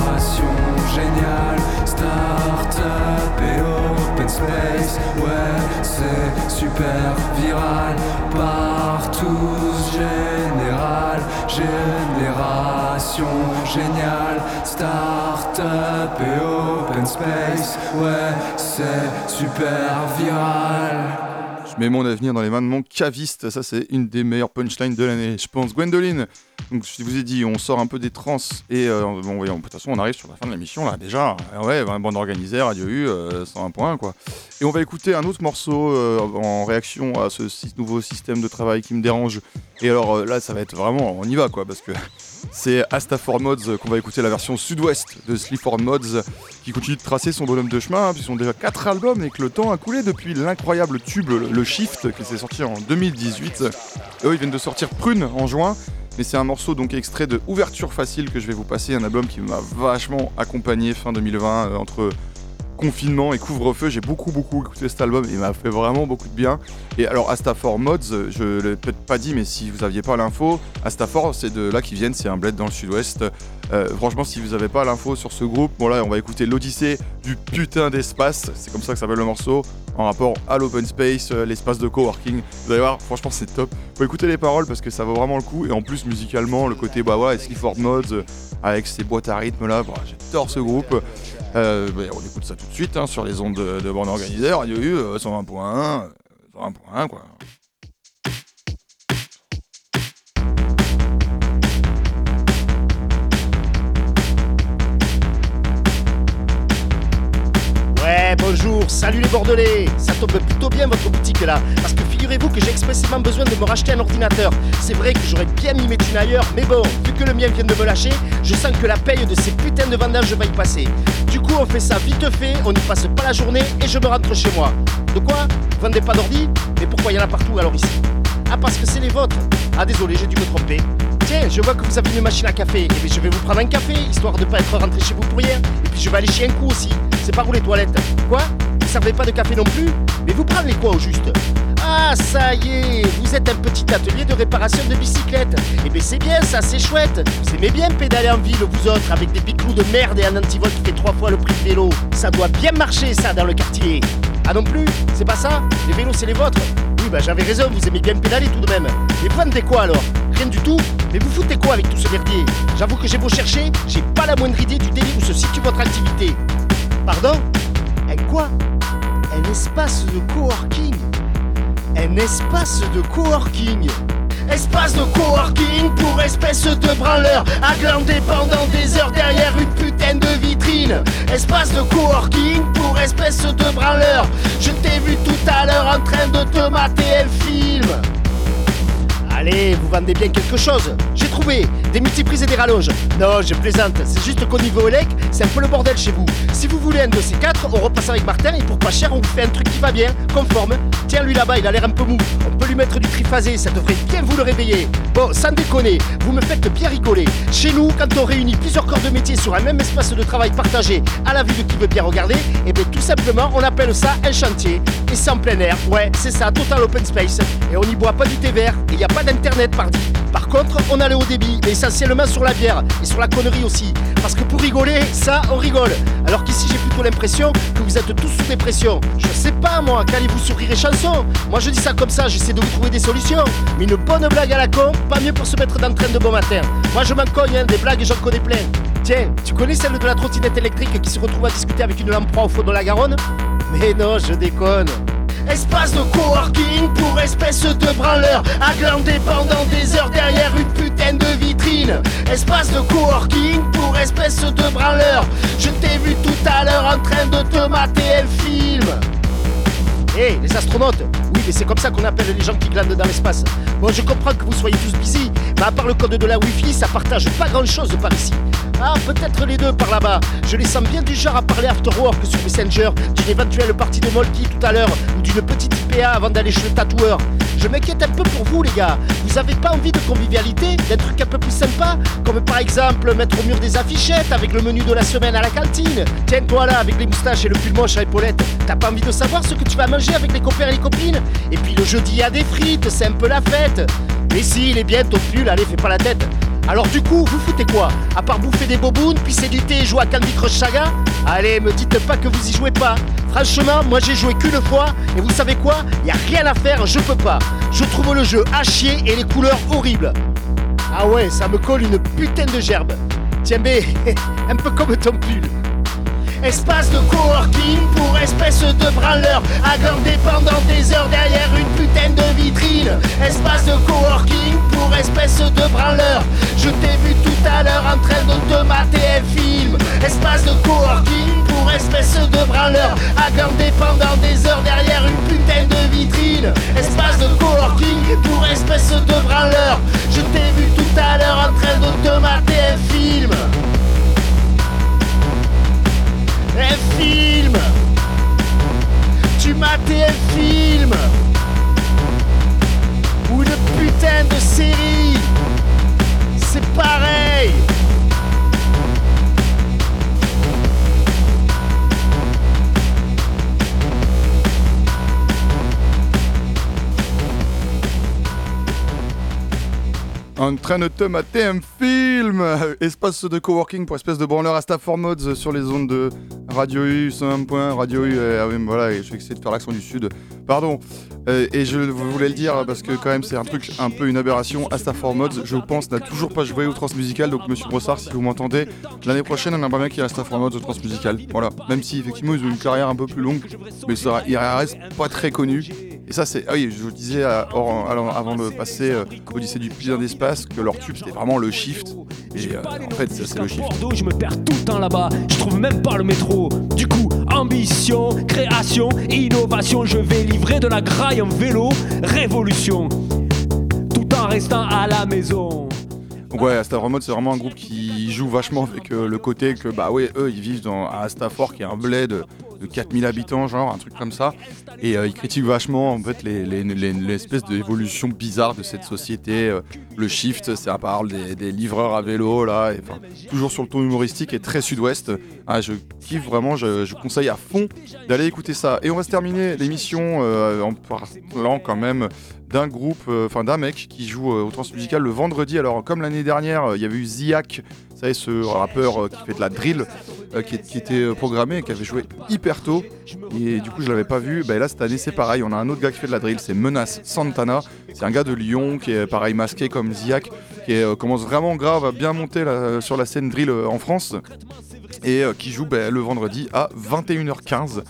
Génération géniale, start-up et open space, ouais c'est super viral. Partout général, génération géniale, start-up et open space, ouais c'est super viral. Je mets mon avenir dans les mains de mon caviste. Ça, c'est une des meilleures punchlines de l'année, je pense. Gwendoline, je vous ai dit, on sort un peu des trans et euh, bon, voyons, de toute façon, on arrive sur la fin de l'émission là déjà. Euh, ouais, une bande organisée, Radio U, euh, 101 points quoi. Et on va écouter un autre morceau euh, en réaction à ce nouveau système de travail qui me dérange. Et alors euh, là, ça va être vraiment, on y va quoi, parce que c'est Astafor Mods qu'on va écouter la version sud-ouest de Sleaford Mods qui continue de tracer son bonhomme de chemin, hein, puisqu'ils ont déjà 4 albums et que le temps a coulé depuis l'incroyable tube Le le Shift qui s'est sorti en 2018. Et eux, ils viennent de sortir Prune en juin. Mais c'est un morceau donc extrait de Ouverture Facile que je vais vous passer, un album qui m'a vachement accompagné fin 2020 euh, entre confinement et couvre-feu. J'ai beaucoup beaucoup écouté cet album et il m'a fait vraiment beaucoup de bien. Et alors Astafor Mods, je l'ai peut-être pas dit, mais si vous aviez pas l'info, Astafor c'est de là qu'ils viennent, c'est un bled dans le sud-ouest. Euh, franchement, si vous avez pas l'info sur ce groupe, bon là on va écouter l'Odyssée du putain d'espace, c'est comme ça que s'appelle le morceau, en rapport à l'open space, euh, l'espace de coworking. Vous allez voir, franchement c'est top. Faut écouter les paroles parce que ça vaut vraiment le coup. Et en plus musicalement, le côté bah ouais, Sleaford Mods euh, avec ses boîtes à rythme là, bah, j'adore ce groupe. Euh, bah, on écoute ça tout de suite hein, sur les ondes de, de bande organisée, Radio U, euh, 120.1, euh, 120.1 quoi. Ouais, bonjour, salut les Bordelais Ça tombe plutôt bien votre boutique là, parce que figurez-vous que j'ai expressément besoin de me racheter un ordinateur. C'est vrai que j'aurais bien mis mes ailleurs, mais bon, vu que le mien vient de me lâcher, je sens que la paye de ces putains de vendages va y passer. On fait ça vite fait, on n'y passe pas la journée et je me rentre chez moi. De quoi Vous vendez pas d'ordi Mais pourquoi il y en a partout alors ici Ah, parce que c'est les vôtres Ah, désolé, j'ai dû me tromper. Tiens, je vois que vous avez une machine à café. Et bien, je vais vous prendre un café, histoire de pas être rentré chez vous pour hier. Et puis, je vais aller chier un coup aussi. C'est par où les toilettes Quoi Vous servez pas de café non plus Mais vous prenez quoi au juste Ah, ça y est Vous êtes un petit atelier de réparation de bicyclettes. Et bien, c'est bien, ça, c'est chouette. Vous aimez bien pédaler en ville, vous autres, avec des biclous de merde et un antivol qui fait trois fois le prix de vélo. Ça doit bien marcher, ça, dans le quartier. Ah non plus C'est pas ça Les vélos, c'est les vôtres Oui, bah j'avais raison, vous aimez bien pédaler tout de même. Et vous quoi alors? Rien du tout Mais vous foutez quoi avec tout ce merdier? J'avoue que j'ai beau chercher, j'ai pas la moindre idée du délire où se situe votre activité. Pardon? Un quoi? Un espace de coworking Un espace de coworking. Espace de coworking pour espèce de branleur Aglandé pendant des heures derrière une putain de vitrine. Espace de coworking pour espèce de branleur Je t'ai vu tout à l'heure en train de te mater un film Allez, vous vendez bien quelque chose. J'ai trouvé des multiprises et des rallonges. Non, je plaisante. C'est juste qu'au niveau élec, c'est un peu le bordel chez vous. Si vous voulez un de ces quatre, on repasse avec Martin et pour pas cher, on vous fait un truc qui va bien, conforme. Tiens, lui là-bas, il a l'air un peu mou. On peut lui mettre du triphasé, ça devrait bien vous le réveiller. Bon, sans déconner, vous me faites bien rigoler. Chez nous, quand on réunit plusieurs corps de métier sur un même espace de travail partagé à la vue de qui veut bien regarder, et bien tout simplement, on appelle ça un chantier. Et c'est en plein air. Ouais, c'est ça, total open space. Et on n'y boit pas du thé vert, il n'y a pas d'internet, pardi. Par contre, on a le haut débit, mais essentiellement sur la bière et sur la connerie aussi. Parce que pour rigoler, ça, on rigole. Alors qu'ici, j'ai plutôt l'impression que vous êtes tous sous dépression. Je sais pas, moi, qu'allez-vous sourire et chanson? Moi, je dis ça comme ça, j'essaie de vous trouver des solutions. Mais une bonne blague à la con, pas mieux pour se mettre d'entrain de bon matin. Moi, je m'en cogne, hein, des blagues, j'en connais plein. Tiens, tu connais celle de la trottinette électrique qui se retrouve à discuter avec une lampe au fond de la Garonne? Mais non, je déconne. Espace de coworking pour espèce de branleur À glander pendant des heures derrière une putain de vitrine. Espace de coworking pour espèce de branleur Je t'ai vu tout à l'heure en train de te mater un film. Hé, les astronautes Oui, mais c'est comme ça qu'on appelle les gens qui glandent dans l'espace. Bon, je comprends que vous soyez tous busy, mais à part le code de la Wi-Fi, ça partage pas grand-chose par ici. Ah, peut-être les deux par là-bas. Je les sens bien du genre à parler after work sur Messenger, d'une éventuelle partie de Molki tout à l'heure, ou d'une petite IPA avant d'aller chez le tatoueur. Je m'inquiète un peu pour vous, les gars. Vous avez pas envie de convivialité, d'un truc un peu plus sympa Comme par exemple mettre au mur des affichettes avec le menu de la semaine à la cantine. Tiens, toi là, avec les moustaches et le pull moche à épaulettes, t'as pas envie de savoir ce que tu vas manger avec les copains et les copines? Et puis le jeudi, il y a des frites, c'est un peu la fête. Mais si, il est bien ton pull, allez, fais pas la tête. Alors du coup, vous foutez quoi? À part bouffer des bobounes, pisser du et jouer à Candy Crush Saga? Allez, me dites pas que vous y jouez pas. Franchement, moi j'ai joué qu'une fois, et vous savez quoi? Y a rien à faire, je peux pas. Je trouve le jeu à chier et les couleurs horribles. Ah ouais, ça me colle une putain de gerbe. Tiens, mais un peu comme ton pull. Espace de coworking pour espèce de branleur À glander pendant des heures derrière une putain de vitrine. Espace de coworking pour espèce de branleur Je t'ai vu tout à l'heure en train de te mater un film. Espace de coworking pour espèce de branleur À glander pendant des heures derrière une putain de vitrine. Espace de coworking pour espèce de branleur Je t'ai vu tout à l'heure en train de te mater un film un film. Tu matais un film. Ou une putain de série. C'est pareil En train de te mater un film Espace de coworking pour espèce de branleur à Stafford Mods sur les ondes de Radio U, 101 point, Radio U, euh, ah voilà, et je vais essayer de faire l'accent du sud. Pardon. Euh, et je voulais le dire parce que quand même c'est un truc un peu une aberration. Astafor Mods, je pense, n'a toujours pas joué au transmusical. Donc Monsieur Brossard, si vous m'entendez, l'année prochaine on aimerait bien qu'il y ait Astafor Mods au transmusical. Voilà. Même si effectivement ils ont une carrière un peu plus longue, mais ça, il reste pas très connu. Et ça c'est, ah oui, je vous disais euh, avant de passer euh, Odyssée du putain d'espace que leur tube c'était vraiment le shift. Et euh, en fait ça, c'est le shift. Bordeaux, je me perds tout le temps là-bas, je trouve même pas le métro. Du coup, ambition, création, innovation, je vais livrer de la graille en vélo, révolution. Tout en restant à la maison. Donc ouais, Astafor Mods c'est vraiment un groupe qui joue vachement avec euh, le côté que bah ouais, eux ils vivent dans, à Astafor qui est un bled de, de 4000 habitants, genre un truc comme ça. Et euh, ils critiquent vachement en fait les, les- les- l'espèce d'évolution bizarre de cette société. euh, le shift, à parle des, des livreurs à vélo là, et, toujours sur le ton humoristique et très sud-ouest. Ah, je kiffe vraiment, je, je conseille à fond d'aller écouter ça. Et on va se terminer l'émission euh, en parlant quand même d'un groupe, euh, enfin d'un mec qui joue au transmusical le vendredi. Alors comme l'année dernière, il y avait eu vous savez ce rappeur euh, qui fait de la drill, euh, qui, était euh, programmé qui avait joué hyper tôt. Et du coup je l'avais pas vu. Bah, là cette année c'est pareil, on a un autre gars qui fait de la drill, c'est Menace Santana. C'est un gars de Lyon qui est pareil masqué comme Ziak, qui commence vraiment grave à bien monter sur la scène drill en France et qui joue bah, le vendredi à 21h15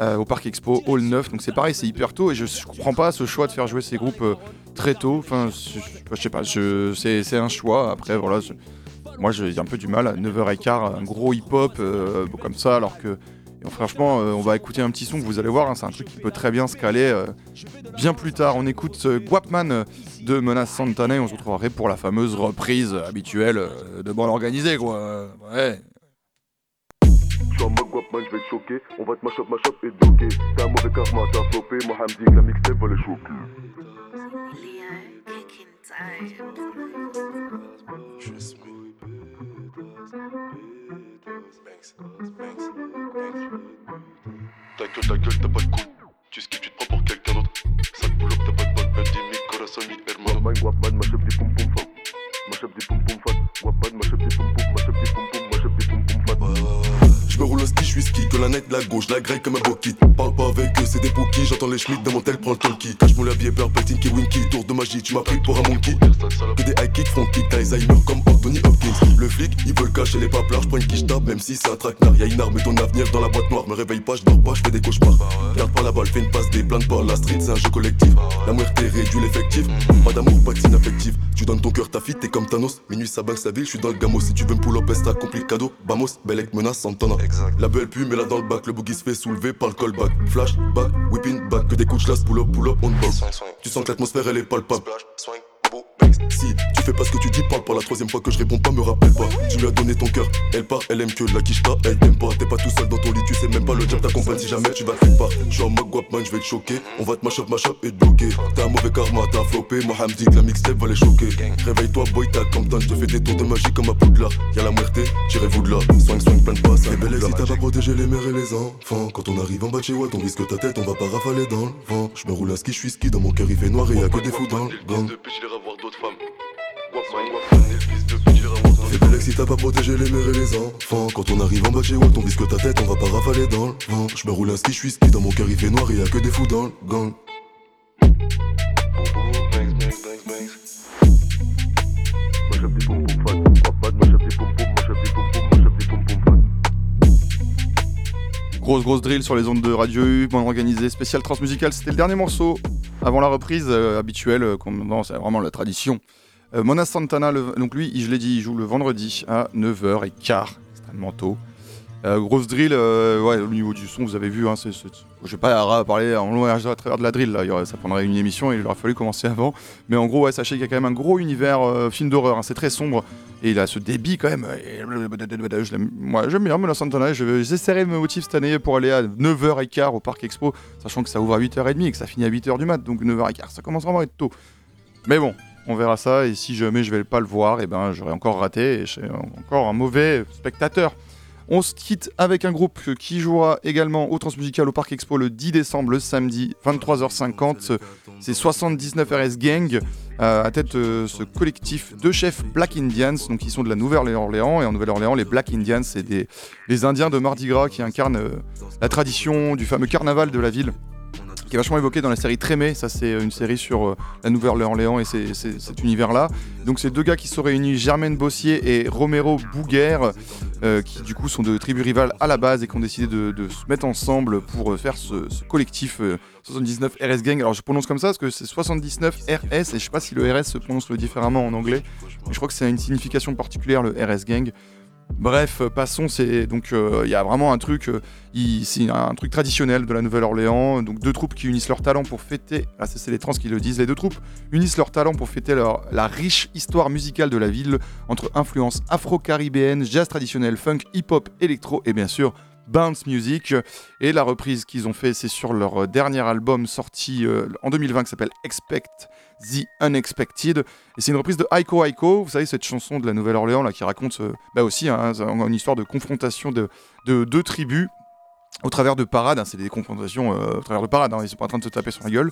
euh, au Parc Expo Hall 9. Donc c'est pareil, c'est hyper tôt et je, je comprends pas ce choix de faire jouer ces groupes très tôt. Enfin, je, sais pas, c'est un choix. Après, voilà, moi j'ai un peu du mal à 9h15, un gros hip-hop euh, comme ça, alors que Donc, franchement, euh, on va écouter un petit son que vous allez voir, hein, c'est un truc qui peut très bien se caler euh, bien plus tard. On écoute euh, Guapman de Menace Santana et on se retrouverait pour la fameuse reprise habituelle euh, de bande organisée, quoi. Ouais. Je suis en mode guapman, je vais te choquer. On va te mash up, mash up et bloquer. T'as un mauvais karma, t'as flopé. Moi, Hamdi, que la mixtape va les choquer. Ta gueule, ta gueule, t'as pas de coup. Tu skips, tu te prends pour quelqu'un d'autre. Pull up, t'as pas de bonne. Dis mi corazon, mi hermano. Guapman, guapman, mash up des pom pom fat. Mash up des pom pom fat. Up des pom Je me roule un ski, je suis ski, que la night, la gauche, la grille comme un bokit. Parle pas avec eux, c'est des bookies, j'entends les schmitts dans mon tel, prends le talkie. Cache mon labier, purple, Tinky Winky, tour de magie, tu m'as pris pour un monkey. Que des high kicks, front kick, t'as Alzheimer comme Anthony Hopkins. Le flic, il veut le cacher les paplards, je prends une quiche même si c'est un traquenard. Y'a une arme et ton avenir dans la boîte noire, me réveille pas, je dors pas, je fais des cauchemars. Garde pas la balle, fais une passe, des plaintes pas, la street c'est un jeu collectif. La muerte réduit l'effectif, pas d'amour, pas de signe affectif. Tu donnes ton cœur, ta fille, t'es comme Thanos. Minuit, ça bang sa ville, je suis dans le gamos. Si tu veux me pull up. Vamos, Belek menace, Santana. La belle pue, mais là dans le bac, le boogie se fait soulever par le callback. Flash, back, whipping back, que des coups de pull up, pull up, on. Tu sens que l'atmosphère elle est palpable. Si tu fais pas ce que tu dis, parle pas la troisième fois que je réponds pas, me rappelle pas. Tu lui as donné ton cœur, elle part, elle aime que la quicheta, elle t'aime pas. T'es pas tout seul dans ton lit, tu sais même pas le job t'accompagne si jamais tu vas quelque part. Je suis en mode guapman, je vais te choquer. On va te mash up, mash up et te bloquer. T'as un mauvais karma, t'as flopé. Mohamed dit que la mixtape va les choquer. Réveille-toi, boy, t'as comme je te fais des tours de magie comme à Poudlard. Y'a la muerte, tirez-vous de là. Swing, swing, plein de passes. Les belles si t'as pas protégé les mères et les enfants. Quand on arrive en bas de chez Watt, on risque ta tête, on va pas rafaler dans le vent. Je me roule à ski, je suis ski, dans mon cœur il fait noir et y'a que des fous dans le Fais belle si t'as pas protégé les mères et les enfants. Quand on arrive en bas de chez Watt, on risque ta tête, on va pas rafaler dans le vent. Je me roule un ski, je suis ski, dans mon cœur il fait noir et y'a que des fous dans le gang. Grosse grosse drill sur les ondes de Radio U, bon organisé, spécial transmusical, c'était le dernier morceau avant la reprise euh, habituelle, euh, c'est vraiment la tradition. Euh, Mona Santana, le- donc lui, je l'ai dit, il joue le vendredi à 9h15, extrêmement tôt. Grosse drill, ouais, au niveau du son, vous avez vu, hein, c'est- je vais pas parler en long et à travers de la drill, là, ça prendrait une émission et il aurait fallu commencer avant. Mais en gros, sachez qu'il y a quand même un gros univers euh, film d'horreur, hein, c'est très sombre et il a ce débit quand même. et- je moi, j'aime bien Mona Santana, je- j'essaierai de me motiver cette année pour aller à 9h15 au Parc Expo, sachant que ça ouvre à 8h30 et que ça finit à 8h du mat, donc 9h15, ça commence vraiment à être tôt. Mais bon, on verra ça et si jamais je vais pas le voir, et ben j'aurai encore raté et je serai encore un mauvais spectateur. On se quitte avec un groupe qui jouera également au Transmusical au Parc Expo le 10 décembre, le samedi, 23h50. C'est 79 RS Gang, euh, à tête euh, ce collectif de chefs Black Indians, donc ils sont de la Nouvelle-Orléans. Et en Nouvelle-Orléans, les Black Indians, c'est des les Indiens de Mardi Gras qui incarnent euh, la tradition du fameux carnaval de la ville qui est vachement évoqué dans la série Trémé. Ça, c'est une série sur euh, la Nouvelle-Orléans et c'est- cet univers-là. Donc, c'est deux gars qui sont réunis, Germaine Bossier et Romero Bouguer, euh, qui du coup sont de tribus rivales à la base et qui ont décidé de, se mettre ensemble pour euh, faire ce, collectif euh, 79 RS Gang. Alors, je prononce comme ça parce que c'est 79 RS et je sais pas si le RS se prononce différemment en anglais, mais je crois que c'est une signification particulière, le RS Gang. Bref, euh, passons. C'est donc euh, il y a vraiment un truc, euh, un truc traditionnel de la Nouvelle-Orléans. Donc deux troupes qui unissent leurs talents pour fêter. Ah, c'est les trans qui le disent. Les deux troupes unissent leurs talents pour fêter leur, la riche histoire musicale de la ville entre influences afro-caribéennes, jazz traditionnel, funk, hip-hop, électro et bien sûr bounce music. Et la reprise qu'ils ont fait, c'est sur leur dernier album sorti euh, en 2020 qui s'appelle Expect The Unexpected. Et c'est une reprise de Aiko Aiko, vous savez, cette chanson de la Nouvelle-Orléans là, qui raconte euh, bah aussi hein, une histoire de confrontation de, de deux tribus au travers de parades. hein, c'est des confrontations euh, au travers de parades, hein, ils sont pas en train de se taper sur la gueule.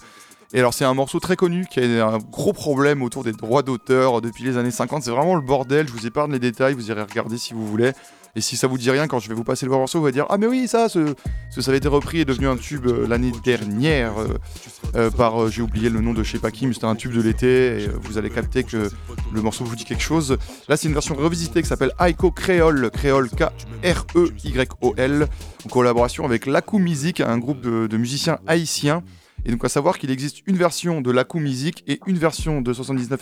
Et alors, c'est un morceau très connu qui a un gros problème autour des droits d'auteur depuis les années 50. C'est vraiment le bordel. Je vous épargne les détails, vous irez regarder si vous voulez. Et si ça vous dit rien, quand je vais vous passer le morceau, vous allez dire Ah, mais oui, ça, ce, ça avait été repris et devenu un tube euh, l'année dernière euh, euh, par, j'ai oublié le nom de je sais pas qui, mais c'était un tube de l'été. Et vous allez capter que le morceau vous dit quelque chose. Là, c'est une version revisitée qui s'appelle Aiko Creole, Creole K-R-E-Y-O-L, en collaboration avec Lakou Music, un groupe de musiciens haïtiens. Et donc à savoir qu'il existe une version de Lakou Music et une version de 79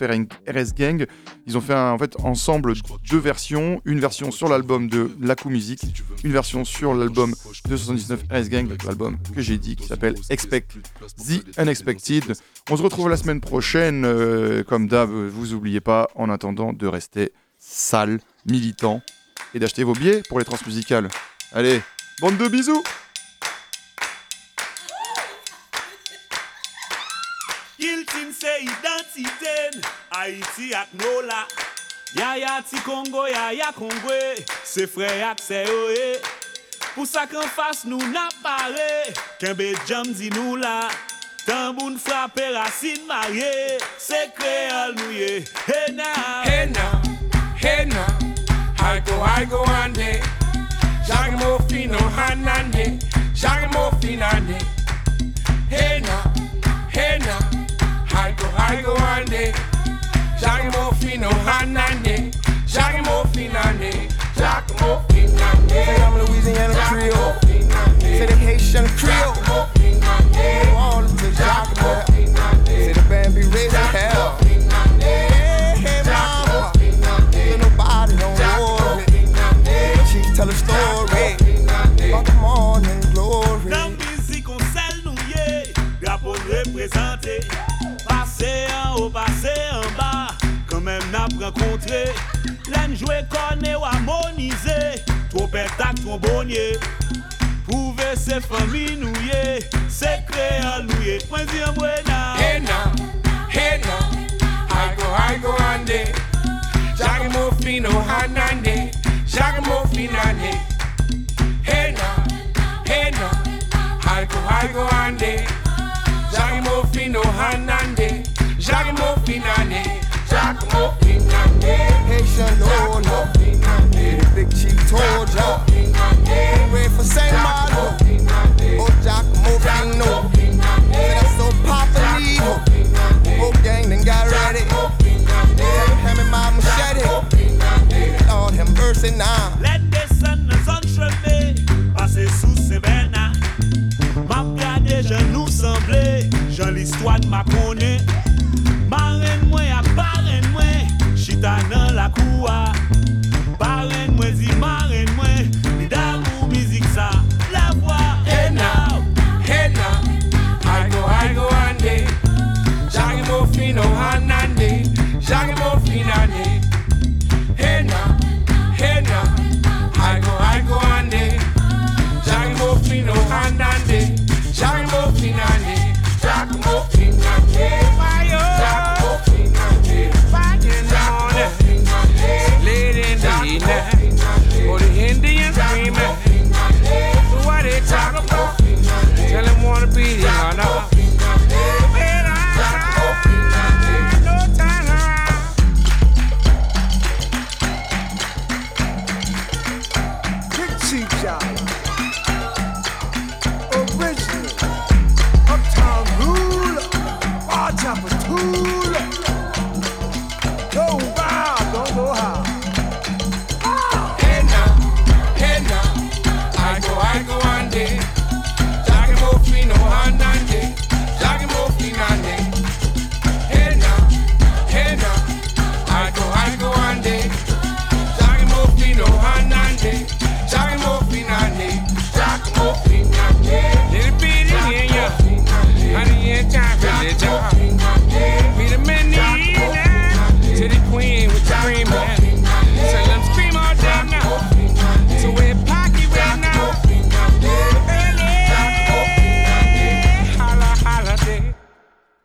RS Gang. Ils ont fait en fait ensemble deux versions, une version sur l'album de Lakou Music, une version sur l'album de 79 RS Gang, l'album que j'ai dit qui s'appelle Expect the Unexpected. On se retrouve la semaine prochaine, euh, comme d'hab, vous oubliez pas en attendant de rester sale, militant et d'acheter vos billets pour les transmusicales. Allez, bande de bisous Kiltin se identiten, Haiti ak nou la. Yaya ti Kongo, yaya Kongwe, se frey ak se oe. Pou sak an fas nou napare, kenbe jam di nou la. Tamboun frape rasin marye, se kreol nou ye. Hena, hena, hena, haigo haigo ande. Jage mou fin nou hanande, jage mou fin ande. Jaigo ande, Jaimo fino hanane, Jaimo finane, Jaimo finane. Say I'm Louisiana Creole, say the Haitian Creole. All of the Jaimo. Renkontre Len jwe kone ou harmonize Trompet ak trombonye Pouve se fami nou ye Se kreol nou ye Pwen di an mwen nan Hey now, hey now, I go, I go ande. Jage mo fino hanande, jage mo finande. Hey now, hey now, I go, I go ande. Jage mo fino hanande, jage mo finande, jage mo finande. Lola. Hey, the big chief told ya. Ready for Saint Malo. Oh, Jack Movino. Say that's so Papalivo. Oh, gang then got ready. Yeah, hand me my machete. Lord have mercy now.